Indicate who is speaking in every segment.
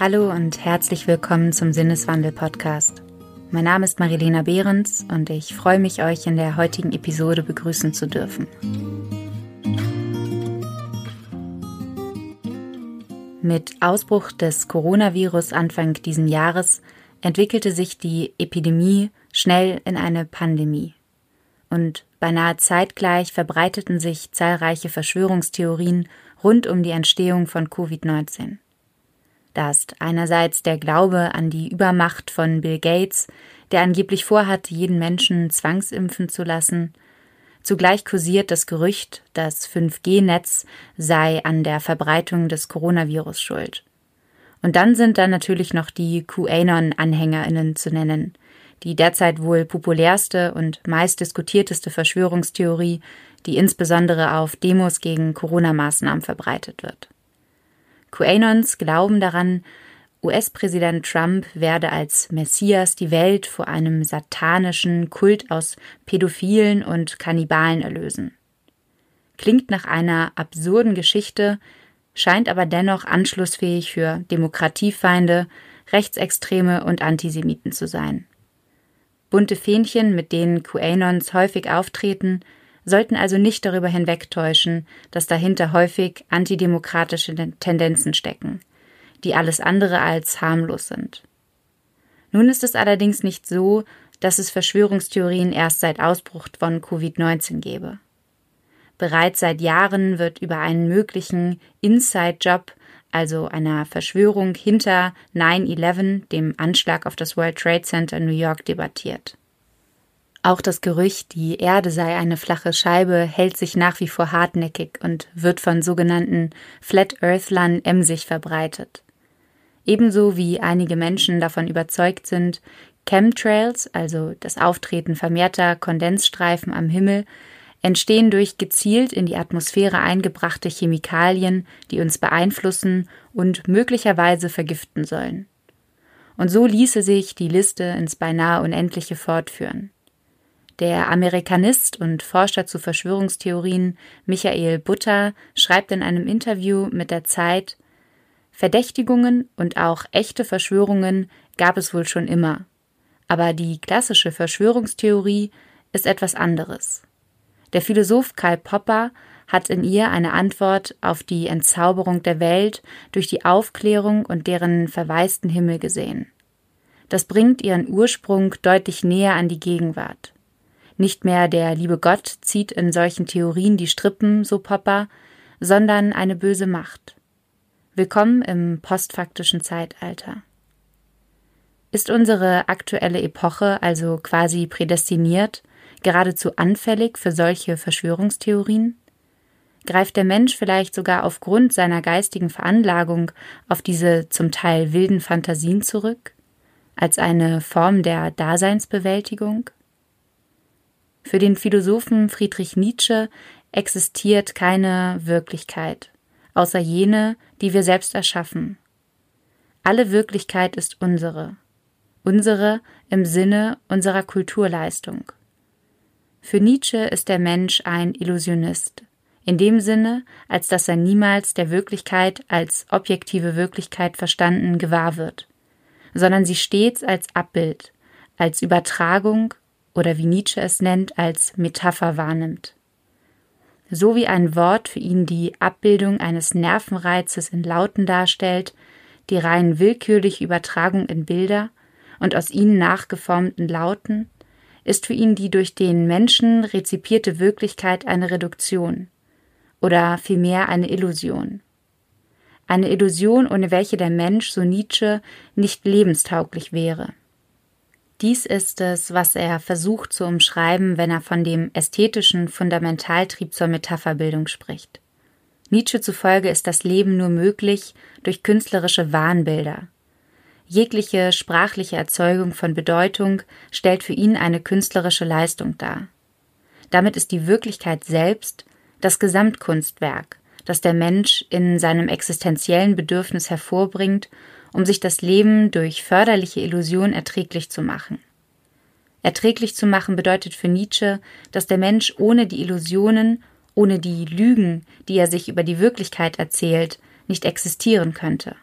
Speaker 1: Hallo und herzlich willkommen zum Sinneswandel-Podcast. Mein Name ist Marilena Behrens und ich freue mich, euch in der heutigen Episode begrüßen zu dürfen. Mit Ausbruch des Coronavirus Anfang diesen Jahres entwickelte sich die Epidemie schnell in eine Pandemie. Und beinahe zeitgleich verbreiteten sich zahlreiche Verschwörungstheorien rund um die Entstehung von Covid-19. Da einerseits der Glaube an die Übermacht von Bill Gates, der angeblich vorhat, jeden Menschen zwangsimpfen zu lassen. Zugleich kursiert das Gerücht, das 5G-Netz sei an der Verbreitung des Coronavirus schuld. Und dann sind da natürlich noch die QAnon-AnhängerInnen zu nennen, die derzeit wohl populärste und meist diskutierteste Verschwörungstheorie, die insbesondere auf Demos gegen Corona-Maßnahmen verbreitet wird. QAnons glauben daran, US-Präsident Trump werde als Messias die Welt vor einem satanischen Kult aus Pädophilen und Kannibalen erlösen. Klingt nach einer absurden Geschichte, scheint aber dennoch anschlussfähig für Demokratiefeinde, Rechtsextreme und Antisemiten zu sein. Bunte Fähnchen, mit denen QAnons häufig auftreten, sollten also nicht darüber hinwegtäuschen, dass dahinter häufig antidemokratische Tendenzen stecken, die alles andere als harmlos sind. Nun ist es allerdings nicht so, dass es Verschwörungstheorien erst seit Ausbruch von Covid-19 gäbe. Bereits seit Jahren wird über einen möglichen Inside-Job, also einer Verschwörung hinter 9-11, dem Anschlag auf das World Trade Center in New York, debattiert. Auch das Gerücht, die Erde sei eine flache Scheibe, hält sich nach wie vor hartnäckig und wird von sogenannten Flat Earthlern emsig verbreitet. Ebenso wie einige Menschen davon überzeugt sind, Chemtrails, also das Auftreten vermehrter Kondensstreifen am Himmel, entstehen durch gezielt in die Atmosphäre eingebrachte Chemikalien, die uns beeinflussen und möglicherweise vergiften sollen. Und so ließe sich die Liste ins beinahe Unendliche fortführen. Der Amerikanist und Forscher zu Verschwörungstheorien Michael Butter schreibt in einem Interview mit der Zeit Verdächtigungen und auch echte Verschwörungen gab es wohl schon immer. Aber die klassische Verschwörungstheorie ist etwas anderes. Der Philosoph Karl Popper hat in ihr eine Antwort auf die Entzauberung der Welt durch die Aufklärung und deren verwaisten Himmel gesehen. Das bringt ihren Ursprung deutlich näher an die Gegenwart. Nicht mehr der liebe Gott zieht in solchen Theorien die Strippen, so Popper, sondern eine böse Macht. Willkommen im postfaktischen Zeitalter. Ist unsere aktuelle Epoche also quasi prädestiniert, geradezu anfällig für solche Verschwörungstheorien? Greift der Mensch vielleicht sogar aufgrund seiner geistigen Veranlagung auf diese zum Teil wilden Fantasien zurück, als eine Form der Daseinsbewältigung? Für den Philosophen Friedrich Nietzsche existiert keine Wirklichkeit, außer jene, die wir selbst erschaffen. Alle Wirklichkeit ist unsere, unsere im Sinne unserer Kulturleistung. Für Nietzsche ist der Mensch ein Illusionist, in dem Sinne, als dass er niemals der Wirklichkeit als objektive Wirklichkeit verstanden gewahr wird, sondern sie stets als Abbild, als Übertragung oder wie Nietzsche es nennt, als Metapher wahrnimmt. So wie ein Wort für ihn die Abbildung eines Nervenreizes in Lauten darstellt, die rein willkürliche Übertragung in Bilder und aus ihnen nachgeformten Lauten, ist für ihn die durch den Menschen rezipierte Wirklichkeit eine Reduktion oder vielmehr eine Illusion. Eine Illusion, ohne welche der Mensch, so Nietzsche, nicht lebenstauglich wäre. Dies ist es, was er versucht zu umschreiben, wenn er von dem ästhetischen Fundamentaltrieb zur Metapherbildung spricht. Nietzsche zufolge ist das Leben nur möglich durch künstlerische Wahnbilder. Jegliche sprachliche Erzeugung von Bedeutung stellt für ihn eine künstlerische Leistung dar. Damit ist die Wirklichkeit selbst das Gesamtkunstwerk, das der Mensch in seinem existenziellen Bedürfnis hervorbringt um sich das Leben durch förderliche Illusion erträglich zu machen. Erträglich zu machen bedeutet für Nietzsche, dass der Mensch ohne die Illusionen, ohne die Lügen, die er sich über die Wirklichkeit erzählt, nicht existieren könnte.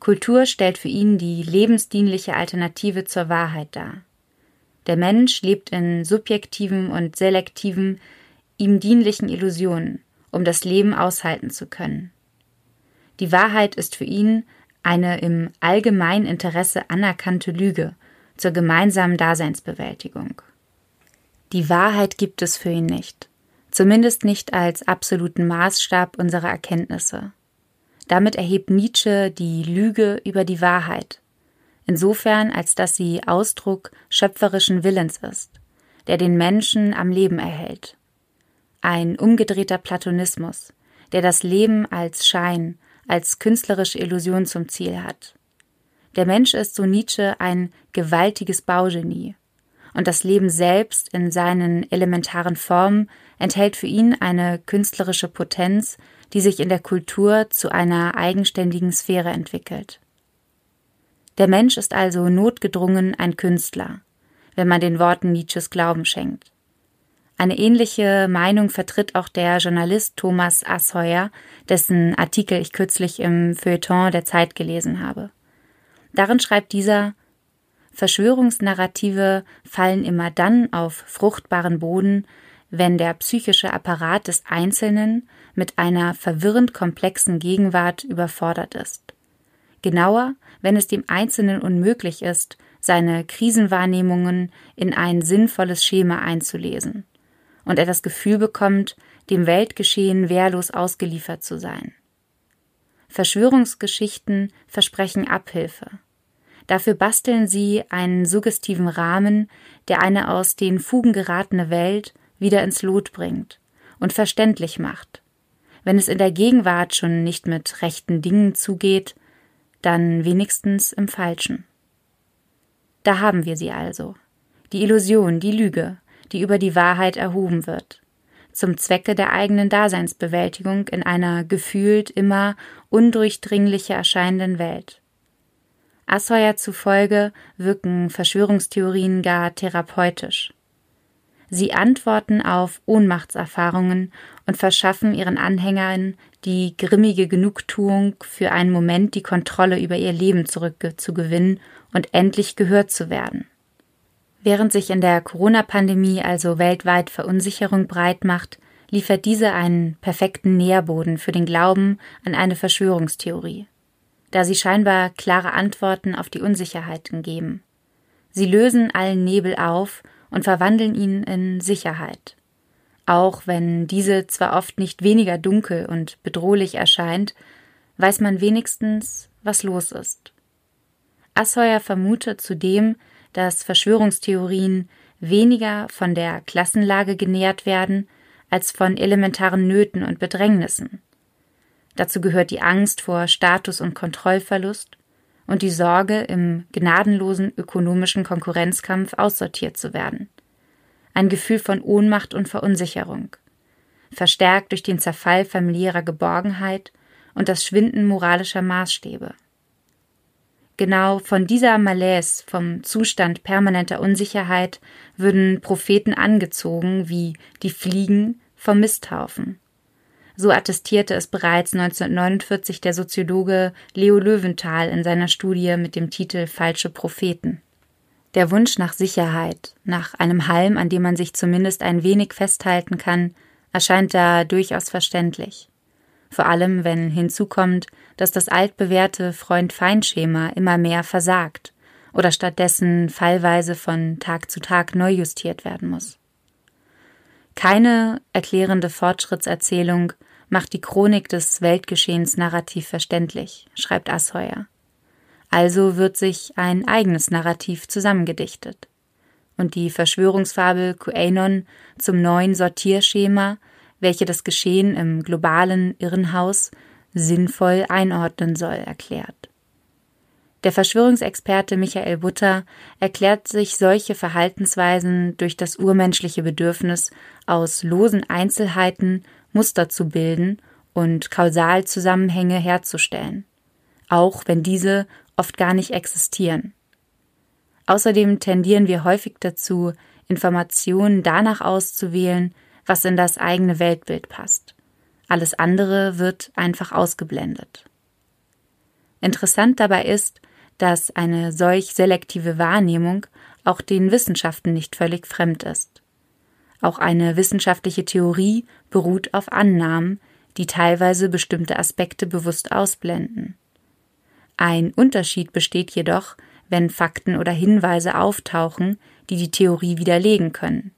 Speaker 1: Kultur stellt für ihn die lebensdienliche Alternative zur Wahrheit dar. Der Mensch lebt in subjektiven und selektiven, ihm dienlichen Illusionen, um das Leben aushalten zu können. Die Wahrheit ist für ihn eine im allgemeinen Interesse anerkannte Lüge zur gemeinsamen Daseinsbewältigung. Die Wahrheit gibt es für ihn nicht, zumindest nicht als absoluten Maßstab unserer Erkenntnisse. Damit erhebt Nietzsche die Lüge über die Wahrheit, insofern als dass sie Ausdruck schöpferischen Willens ist, der den Menschen am Leben erhält. Ein umgedrehter Platonismus, der das Leben als Schein, als künstlerische Illusion zum Ziel hat. Der Mensch ist, so Nietzsche, ein gewaltiges Baugenie. Und das Leben selbst in seinen elementaren Formen enthält für ihn eine künstlerische Potenz, die sich in der Kultur zu einer eigenständigen Sphäre entwickelt. Der Mensch ist also notgedrungen ein Künstler, wenn man den Worten Nietzsches Glauben schenkt. Eine ähnliche Meinung vertritt auch der Journalist Thomas Asheuer, dessen Artikel ich kürzlich im Feuilleton der Zeit gelesen habe. Darin schreibt dieser Verschwörungsnarrative fallen immer dann auf fruchtbaren Boden, wenn der psychische Apparat des Einzelnen mit einer verwirrend komplexen Gegenwart überfordert ist. Genauer, wenn es dem Einzelnen unmöglich ist, seine Krisenwahrnehmungen in ein sinnvolles Schema einzulesen und er das Gefühl bekommt, dem Weltgeschehen wehrlos ausgeliefert zu sein. Verschwörungsgeschichten versprechen Abhilfe. Dafür basteln sie einen suggestiven Rahmen, der eine aus den Fugen geratene Welt wieder ins Lot bringt und verständlich macht. Wenn es in der Gegenwart schon nicht mit rechten Dingen zugeht, dann wenigstens im Falschen. Da haben wir sie also. Die Illusion, die Lüge, die über die Wahrheit erhoben wird, zum Zwecke der eigenen Daseinsbewältigung in einer gefühlt immer undurchdringlicher erscheinenden Welt. Assauer zufolge wirken Verschwörungstheorien gar therapeutisch. Sie antworten auf Ohnmachtserfahrungen und verschaffen ihren Anhängern die grimmige Genugtuung, für einen Moment die Kontrolle über ihr Leben zurückzugewinnen und endlich gehört zu werden. Während sich in der Corona-Pandemie also weltweit Verunsicherung breit macht, liefert diese einen perfekten Nährboden für den Glauben an eine Verschwörungstheorie, da sie scheinbar klare Antworten auf die Unsicherheiten geben. Sie lösen allen Nebel auf und verwandeln ihn in Sicherheit. Auch wenn diese zwar oft nicht weniger dunkel und bedrohlich erscheint, weiß man wenigstens, was los ist. Asheuer vermutet zudem, dass Verschwörungstheorien weniger von der Klassenlage genährt werden als von elementaren Nöten und Bedrängnissen. Dazu gehört die Angst vor Status- und Kontrollverlust und die Sorge, im gnadenlosen ökonomischen Konkurrenzkampf aussortiert zu werden. Ein Gefühl von Ohnmacht und Verunsicherung, verstärkt durch den Zerfall familiärer Geborgenheit und das Schwinden moralischer Maßstäbe. Genau von dieser Malaise, vom Zustand permanenter Unsicherheit, würden Propheten angezogen wie die Fliegen vom Misthaufen. So attestierte es bereits 1949 der Soziologe Leo Löwenthal in seiner Studie mit dem Titel Falsche Propheten. Der Wunsch nach Sicherheit, nach einem Halm, an dem man sich zumindest ein wenig festhalten kann, erscheint da durchaus verständlich. Vor allem, wenn hinzukommt, dass das altbewährte Freund-Feind-Schema immer mehr versagt oder stattdessen fallweise von Tag zu Tag neu justiert werden muss. Keine erklärende Fortschrittserzählung macht die Chronik des Weltgeschehens narrativ verständlich, schreibt Asheuer. Also wird sich ein eigenes Narrativ zusammengedichtet. Und die Verschwörungsfabel QAnon zum neuen Sortierschema, welche das Geschehen im globalen Irrenhaus sinnvoll einordnen soll, erklärt. Der Verschwörungsexperte Michael Butter erklärt sich solche Verhaltensweisen durch das urmenschliche Bedürfnis, aus losen Einzelheiten Muster zu bilden und Kausalzusammenhänge herzustellen, auch wenn diese oft gar nicht existieren. Außerdem tendieren wir häufig dazu, Informationen danach auszuwählen, was in das eigene Weltbild passt. Alles andere wird einfach ausgeblendet. Interessant dabei ist, dass eine solch selektive Wahrnehmung auch den Wissenschaften nicht völlig fremd ist. Auch eine wissenschaftliche Theorie beruht auf Annahmen, die teilweise bestimmte Aspekte bewusst ausblenden. Ein Unterschied besteht jedoch, wenn Fakten oder Hinweise auftauchen, die die Theorie widerlegen können.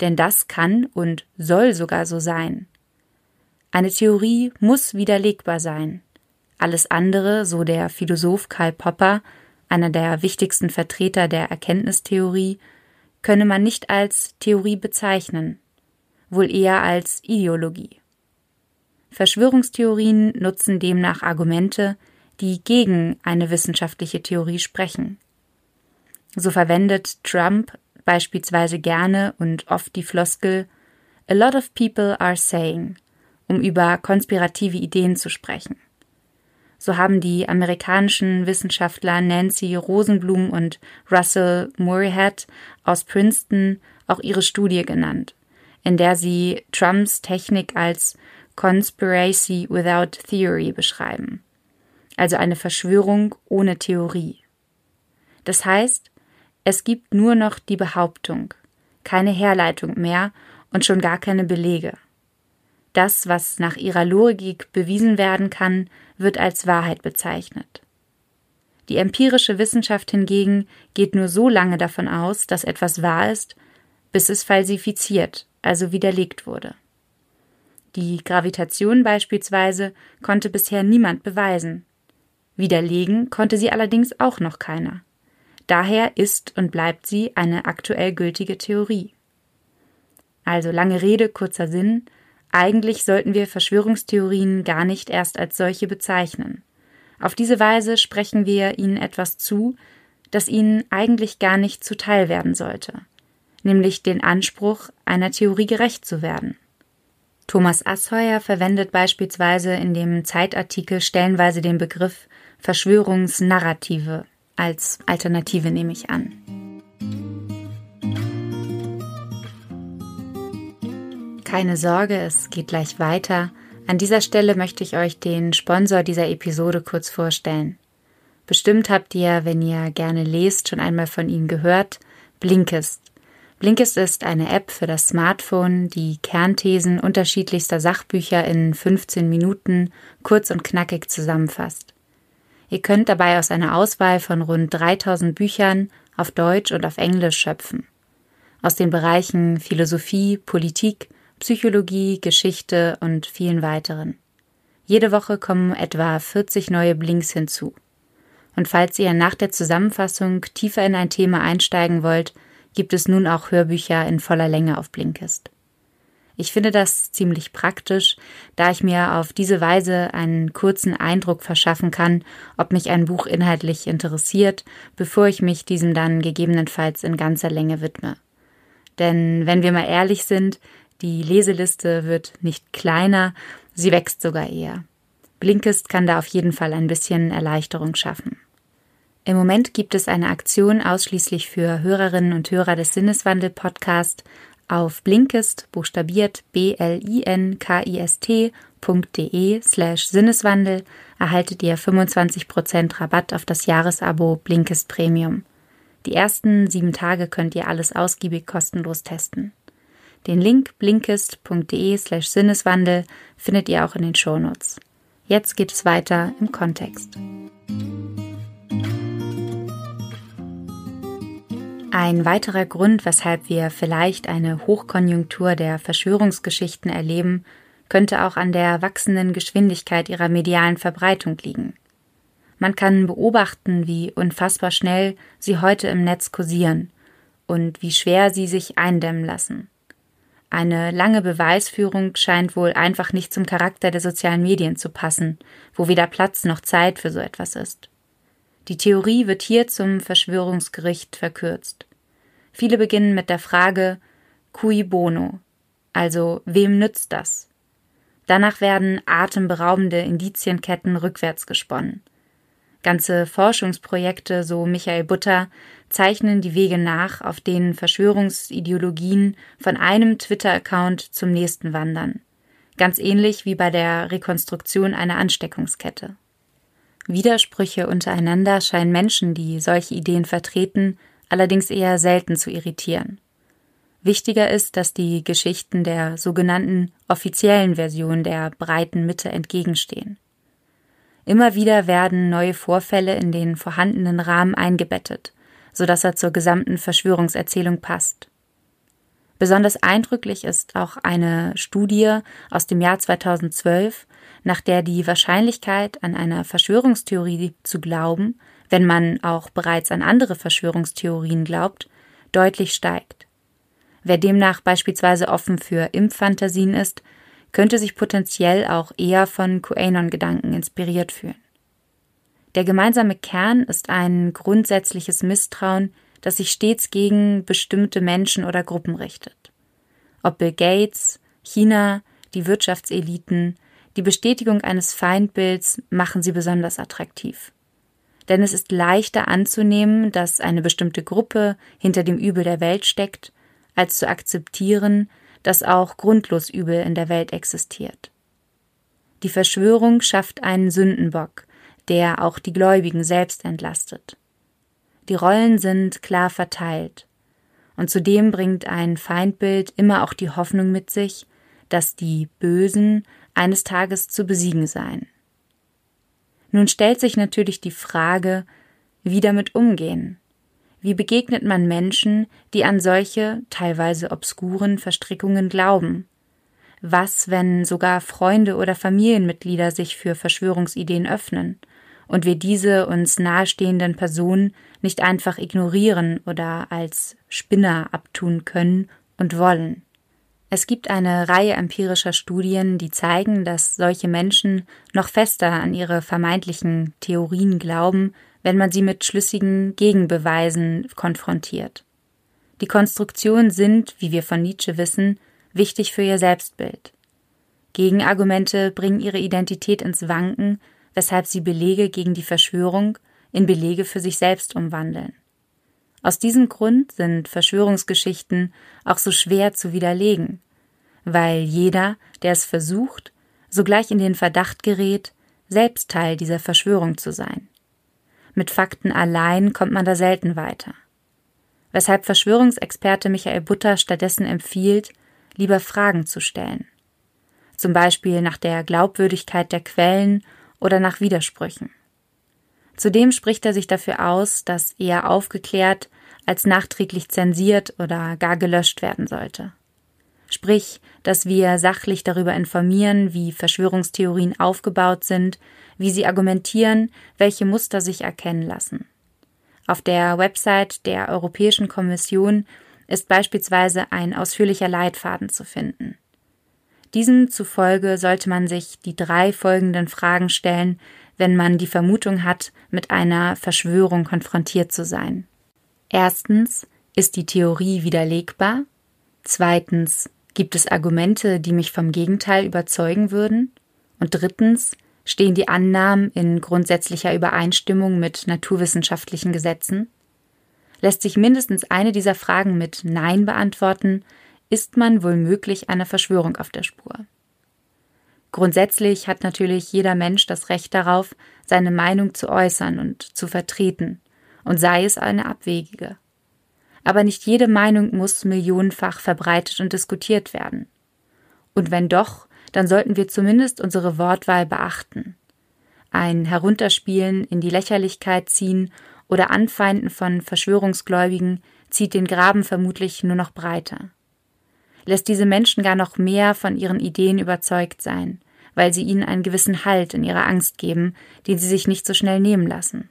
Speaker 1: Denn das kann und soll sogar so sein. Eine Theorie muss widerlegbar sein. Alles andere, so der Philosoph Karl Popper, einer der wichtigsten Vertreter der Erkenntnistheorie, könne man nicht als Theorie bezeichnen, wohl eher als Ideologie. Verschwörungstheorien nutzen demnach Argumente, die gegen eine wissenschaftliche Theorie sprechen. So verwendet Trump beispielsweise gerne und oft die Floskel A lot of people are saying, um über konspirative Ideen zu sprechen. So haben die amerikanischen Wissenschaftler Nancy Rosenblum und Russell Moorhead aus Princeton auch ihre Studie genannt, in der sie Trumps Technik als Conspiracy without Theory beschreiben, also eine Verschwörung ohne Theorie. Das heißt, es gibt nur noch die Behauptung, keine Herleitung mehr und schon gar keine Belege. Das, was nach ihrer Logik bewiesen werden kann, wird als Wahrheit bezeichnet. Die empirische Wissenschaft hingegen geht nur so lange davon aus, dass etwas wahr ist, bis es falsifiziert, also widerlegt wurde. Die Gravitation beispielsweise konnte bisher niemand beweisen. Widerlegen konnte sie allerdings auch noch keiner. Daher ist und bleibt sie eine aktuell gültige Theorie. Also lange Rede, kurzer Sinn, eigentlich sollten wir Verschwörungstheorien gar nicht erst als solche bezeichnen. Auf diese Weise sprechen wir ihnen etwas zu, das ihnen eigentlich gar nicht zuteil werden sollte, nämlich den Anspruch, einer Theorie gerecht zu werden. Thomas Asheuer verwendet beispielsweise in dem Zeitartikel stellenweise den Begriff Verschwörungsnarrative als Alternative nehme ich an. Keine Sorge, es geht gleich weiter. An dieser Stelle möchte ich euch den Sponsor dieser Episode kurz vorstellen. Bestimmt habt ihr, wenn ihr gerne lest, schon einmal von ihnen gehört, Blinkist. Blinkist ist eine App für das Smartphone, die Kernthesen unterschiedlichster Sachbücher in 15 Minuten kurz und knackig zusammenfasst. Ihr könnt dabei aus einer Auswahl von rund 3000 Büchern auf Deutsch und auf Englisch schöpfen. Aus den Bereichen Philosophie, Politik, Psychologie, Geschichte und vielen weiteren. Jede Woche kommen etwa 40 neue Blinks hinzu. Und falls ihr nach der Zusammenfassung tiefer in ein Thema einsteigen wollt, gibt es nun auch Hörbücher in voller Länge auf Blinkist. Ich finde das ziemlich praktisch, da ich mir auf diese Weise einen kurzen Eindruck verschaffen kann, ob mich ein Buch inhaltlich interessiert, bevor ich mich diesem dann gegebenenfalls in ganzer Länge widme. Denn wenn wir mal ehrlich sind, die Leseliste wird nicht kleiner, sie wächst sogar eher. Blinkist kann da auf jeden Fall ein bisschen Erleichterung schaffen. Im Moment gibt es eine Aktion ausschließlich für Hörerinnen und Hörer des Sinneswandel Podcast. Auf Blinkist, buchstabiert b-l-i-n-k-i-s-t.de slash Sinneswandel erhaltet ihr 25% Rabatt auf das Jahresabo Blinkist Premium. Die ersten sieben Tage könnt ihr alles ausgiebig kostenlos testen. Den Link blinkist.de slash Sinneswandel findet ihr auch in den Shownotes. Jetzt geht es weiter im Kontext. Ein weiterer Grund, weshalb wir vielleicht eine Hochkonjunktur der Verschwörungsgeschichten erleben, könnte auch an der wachsenden Geschwindigkeit ihrer medialen Verbreitung liegen. Man kann beobachten, wie unfassbar schnell sie heute im Netz kursieren und wie schwer sie sich eindämmen lassen. Eine lange Beweisführung scheint wohl einfach nicht zum Charakter der sozialen Medien zu passen, wo weder Platz noch Zeit für so etwas ist. Die Theorie wird hier zum Verschwörungsgericht verkürzt. Viele beginnen mit der Frage cui bono, also wem nützt das? Danach werden atemberaubende Indizienketten rückwärts gesponnen. Ganze Forschungsprojekte, so Michael Butter, zeichnen die Wege nach, auf denen Verschwörungsideologien von einem Twitter-Account zum nächsten wandern. Ganz ähnlich wie bei der Rekonstruktion einer Ansteckungskette. Widersprüche untereinander scheinen Menschen, die solche Ideen vertreten, allerdings eher selten zu irritieren. Wichtiger ist, dass die Geschichten der sogenannten offiziellen Version der breiten Mitte entgegenstehen. Immer wieder werden neue Vorfälle in den vorhandenen Rahmen eingebettet, sodass er zur gesamten Verschwörungserzählung passt. Besonders eindrücklich ist auch eine Studie aus dem Jahr 2012, nach der die Wahrscheinlichkeit, an einer Verschwörungstheorie zu glauben, wenn man auch bereits an andere Verschwörungstheorien glaubt, deutlich steigt. Wer demnach beispielsweise offen für Impffantasien ist, könnte sich potenziell auch eher von QAnon-Gedanken inspiriert fühlen. Der gemeinsame Kern ist ein grundsätzliches Misstrauen, das sich stets gegen bestimmte Menschen oder Gruppen richtet. Ob Bill Gates, China, die Wirtschaftseliten, die Bestätigung eines Feindbilds machen sie besonders attraktiv. Denn es ist leichter anzunehmen, dass eine bestimmte Gruppe hinter dem Übel der Welt steckt, als zu akzeptieren, dass auch grundlos Übel in der Welt existiert. Die Verschwörung schafft einen Sündenbock, der auch die Gläubigen selbst entlastet. Die Rollen sind klar verteilt. Und zudem bringt ein Feindbild immer auch die Hoffnung mit sich, dass die Bösen eines Tages zu besiegen seien. Nun stellt sich natürlich die Frage, wie damit umgehen. Wie begegnet man Menschen, die an solche, teilweise obskuren Verstrickungen glauben? Was, wenn sogar Freunde oder Familienmitglieder sich für Verschwörungsideen öffnen und wir diese uns nahestehenden Personen nicht einfach ignorieren oder als Spinner abtun können und wollen? Es gibt eine Reihe empirischer Studien, die zeigen, dass solche Menschen noch fester an ihre vermeintlichen Theorien glauben, wenn man sie mit schlüssigen Gegenbeweisen konfrontiert. Die Konstruktionen sind, wie wir von Nietzsche wissen, wichtig für ihr Selbstbild. Gegenargumente bringen ihre Identität ins Wanken, weshalb sie Belege gegen die Verschwörung in Belege für sich selbst umwandeln. Aus diesem Grund sind Verschwörungsgeschichten auch so schwer zu widerlegen, weil jeder, der es versucht, sogleich in den Verdacht gerät, selbst Teil dieser Verschwörung zu sein. Mit Fakten allein kommt man da selten weiter. Weshalb Verschwörungsexperte Michael Butter stattdessen empfiehlt, lieber Fragen zu stellen. Zum Beispiel nach der Glaubwürdigkeit der Quellen oder nach Widersprüchen. Zudem spricht er sich dafür aus, dass eher aufgeklärt als nachträglich zensiert oder gar gelöscht werden sollte. Sprich, dass wir sachlich darüber informieren, wie Verschwörungstheorien aufgebaut sind, wie sie argumentieren, welche Muster sich erkennen lassen. Auf der Website der Europäischen Kommission ist beispielsweise ein ausführlicher Leitfaden zu finden. Diesem zufolge sollte man sich die drei folgenden Fragen stellen, wenn man die Vermutung hat, mit einer Verschwörung konfrontiert zu sein. Erstens, ist die Theorie widerlegbar? Zweitens, gibt es Argumente, die mich vom Gegenteil überzeugen würden? Und drittens, Stehen die Annahmen in grundsätzlicher Übereinstimmung mit naturwissenschaftlichen Gesetzen? Lässt sich mindestens eine dieser Fragen mit Nein beantworten, ist man wohl möglich einer Verschwörung auf der Spur. Grundsätzlich hat natürlich jeder Mensch das Recht darauf, seine Meinung zu äußern und zu vertreten, und sei es eine abwegige. Aber nicht jede Meinung muss millionenfach verbreitet und diskutiert werden. Und wenn doch, dann sollten wir zumindest unsere Wortwahl beachten. Ein Herunterspielen in die Lächerlichkeit ziehen oder Anfeinden von Verschwörungsgläubigen zieht den Graben vermutlich nur noch breiter. Lässt diese Menschen gar noch mehr von ihren Ideen überzeugt sein, weil sie ihnen einen gewissen Halt in ihrer Angst geben, den sie sich nicht so schnell nehmen lassen.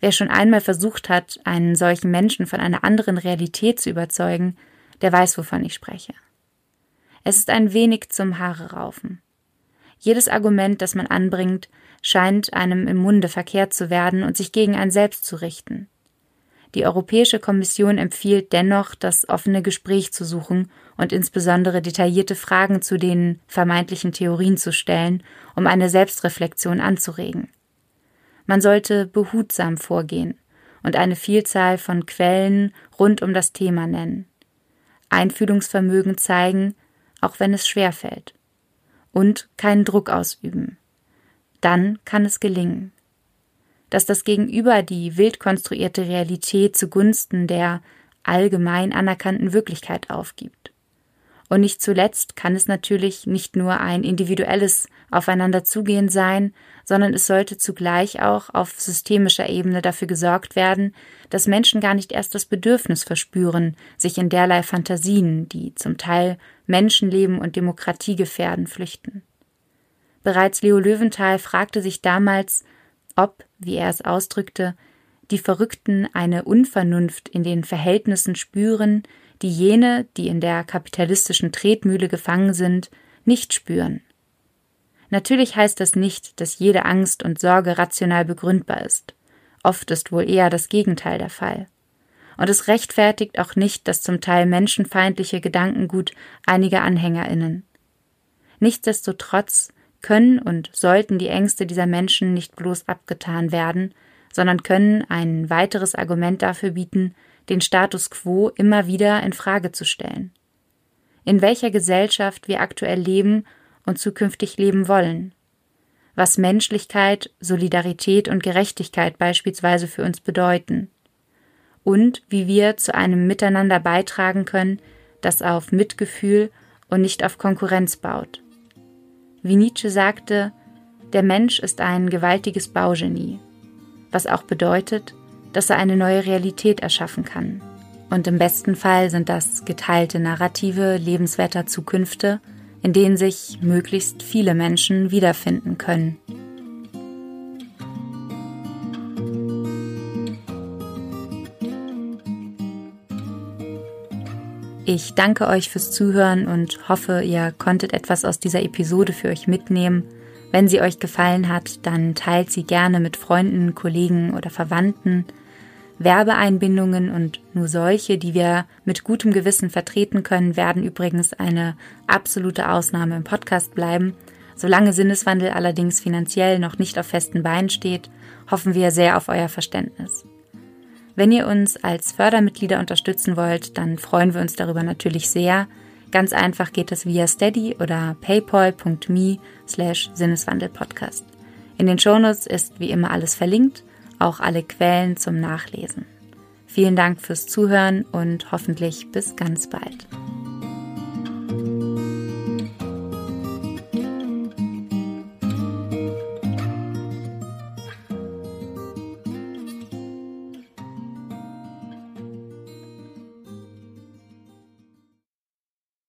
Speaker 1: Wer schon einmal versucht hat, einen solchen Menschen von einer anderen Realität zu überzeugen, der weiß, wovon ich spreche. Es ist ein wenig zum Haare raufen. Jedes Argument, das man anbringt, scheint einem im Munde verkehrt zu werden und sich gegen ein selbst zu richten. Die Europäische Kommission empfiehlt dennoch, das offene Gespräch zu suchen und insbesondere detaillierte Fragen zu den vermeintlichen Theorien zu stellen, um eine Selbstreflexion anzuregen. Man sollte behutsam vorgehen und eine Vielzahl von Quellen rund um das Thema nennen. Einfühlungsvermögen zeigen, auch wenn es schwer fällt. Und keinen Druck ausüben. Dann kann es gelingen. dass das Gegenüber die wild konstruierte Realität zugunsten der allgemein anerkannten Wirklichkeit aufgibt. Und nicht zuletzt kann es natürlich nicht nur ein individuelles Aufeinanderzugehen sein, sondern es sollte zugleich auch auf systemischer Ebene dafür gesorgt werden, dass Menschen gar nicht erst das Bedürfnis verspüren, sich in derlei Fantasien, die zum Teil Menschenleben und Demokratie gefährden, flüchten. Bereits Leo Löwenthal fragte sich damals, ob, wie er es ausdrückte, die Verrückten eine Unvernunft in den Verhältnissen spüren, die jene, die in der kapitalistischen Tretmühle gefangen sind, nicht spüren. Natürlich heißt das nicht, dass jede Angst und Sorge rational begründbar ist. Oft ist wohl eher das Gegenteil der Fall. Und es rechtfertigt auch nicht das zum Teil menschenfeindliche Gedankengut einiger Anhängerinnen. Nichtsdestotrotz können und sollten die Ängste dieser Menschen nicht bloß abgetan werden, sondern können ein weiteres Argument dafür bieten, den Status quo immer wieder in Frage zu stellen. In welcher Gesellschaft wir aktuell leben und zukünftig leben wollen. Was Menschlichkeit, Solidarität und Gerechtigkeit beispielsweise für uns bedeuten. Und wie wir zu einem Miteinander beitragen können, das auf Mitgefühl und nicht auf Konkurrenz baut. Wie Nietzsche sagte, der Mensch ist ein gewaltiges Baugenie, was auch bedeutet, dass er eine neue Realität erschaffen kann. Und im besten Fall sind das geteilte Narrative lebenswerter Zukünfte, in denen sich möglichst viele Menschen wiederfinden können. Ich danke euch fürs Zuhören und hoffe, ihr konntet etwas aus dieser Episode für euch mitnehmen. Wenn sie euch gefallen hat, dann teilt sie gerne mit Freunden, Kollegen oder Verwandten. Werbeeinbindungen und nur solche, die wir mit gutem Gewissen vertreten können, werden übrigens eine absolute Ausnahme im Podcast bleiben. Solange Sinneswandel allerdings finanziell noch nicht auf festen Beinen steht, hoffen wir sehr auf euer Verständnis. Wenn ihr uns als Fördermitglieder unterstützen wollt, dann freuen wir uns darüber natürlich sehr. Ganz einfach geht es via steady oder paypal.me slash sinneswandelpodcast. In den Shownotes ist wie immer alles verlinkt, auch alle Quellen zum Nachlesen. Vielen Dank fürs Zuhören und hoffentlich bis ganz bald.